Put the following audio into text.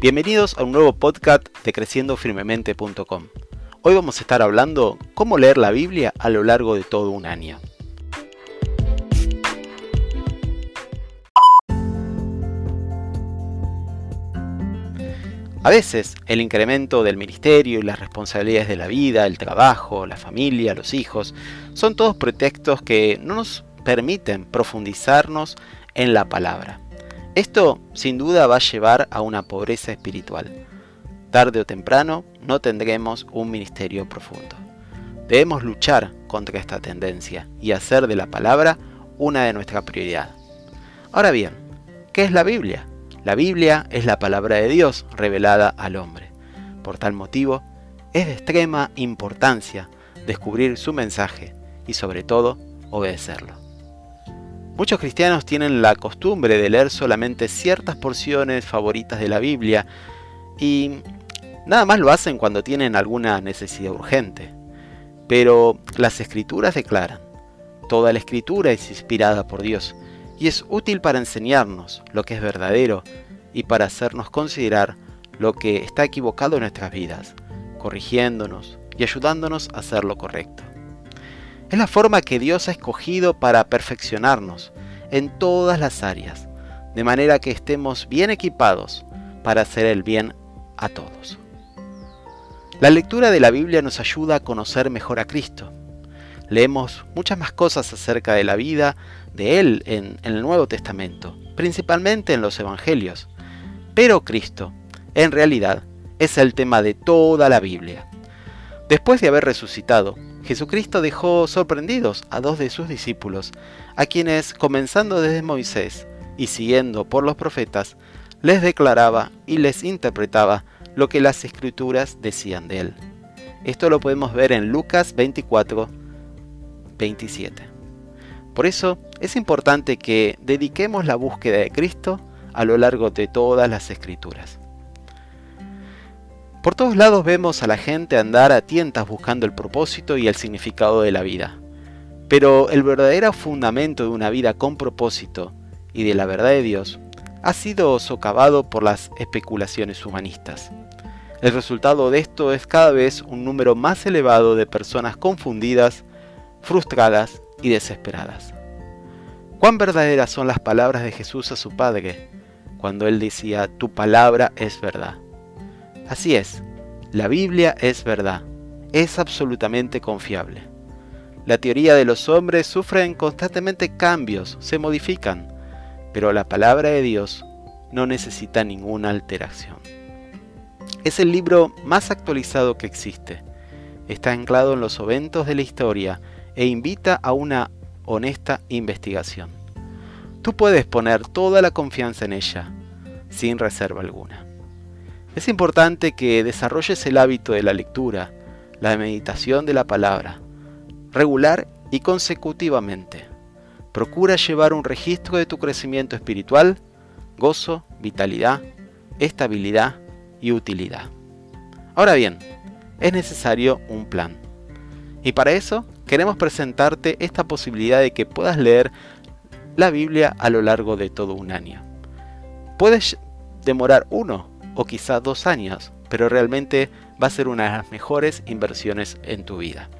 Bienvenidos a un nuevo podcast de creciendofirmemente.com. Hoy vamos a estar hablando cómo leer la Biblia a lo largo de todo un año. A veces el incremento del ministerio y las responsabilidades de la vida, el trabajo, la familia, los hijos, son todos pretextos que no nos permiten profundizarnos en la palabra. Esto sin duda va a llevar a una pobreza espiritual. Tarde o temprano no tendremos un ministerio profundo. Debemos luchar contra esta tendencia y hacer de la palabra una de nuestras prioridades. Ahora bien, ¿qué es la Biblia? La Biblia es la palabra de Dios revelada al hombre. Por tal motivo, es de extrema importancia descubrir su mensaje y sobre todo obedecerlo. Muchos cristianos tienen la costumbre de leer solamente ciertas porciones favoritas de la Biblia y nada más lo hacen cuando tienen alguna necesidad urgente. Pero las escrituras declaran, toda la escritura es inspirada por Dios y es útil para enseñarnos lo que es verdadero y para hacernos considerar lo que está equivocado en nuestras vidas, corrigiéndonos y ayudándonos a hacer lo correcto. Es la forma que Dios ha escogido para perfeccionarnos en todas las áreas, de manera que estemos bien equipados para hacer el bien a todos. La lectura de la Biblia nos ayuda a conocer mejor a Cristo. Leemos muchas más cosas acerca de la vida de Él en, el Nuevo Testamento, principalmente en los Evangelios. Pero Cristo, en realidad, es el tema de toda la Biblia. Después de haber resucitado, Jesucristo dejó sorprendidos a dos de sus discípulos, a quienes, comenzando desde Moisés y siguiendo por los profetas, les declaraba y les interpretaba lo que las escrituras decían de él. Esto lo podemos ver en Lucas 24, 27. Por eso es importante que dediquemos la búsqueda de Cristo a lo largo de todas las escrituras. Por todos lados vemos a la gente andar a tientas buscando el propósito y el significado de la vida. Pero el verdadero fundamento de una vida con propósito y de la verdad de Dios ha sido socavado por las especulaciones humanistas. El resultado de esto es cada vez un número más elevado de personas confundidas, frustradas y desesperadas. ¿Cuán verdaderas son las palabras de Jesús a su Padre cuando él decía, tu palabra es verdad? Así es, la Biblia es verdad, es absolutamente confiable. La teoría de los hombres sufren constantemente cambios, se modifican, pero la palabra de Dios no necesita ninguna alteración. Es el libro más actualizado que existe. Está anclado en los eventos de la historia e invita a una honesta investigación. Tú puedes poner toda la confianza en ella, sin reserva alguna. Es importante que desarrolles el hábito de la lectura, la meditación de la palabra, regular y consecutivamente. Procura llevar un registro de tu crecimiento espiritual, gozo, vitalidad, estabilidad y utilidad. Ahora bien, es necesario un plan. Y para eso queremos presentarte esta posibilidad de que puedas leer la Biblia a lo largo de todo un año. Puedes demorar uno o quizá dos años, pero realmente va a ser una de las mejores inversiones en tu vida.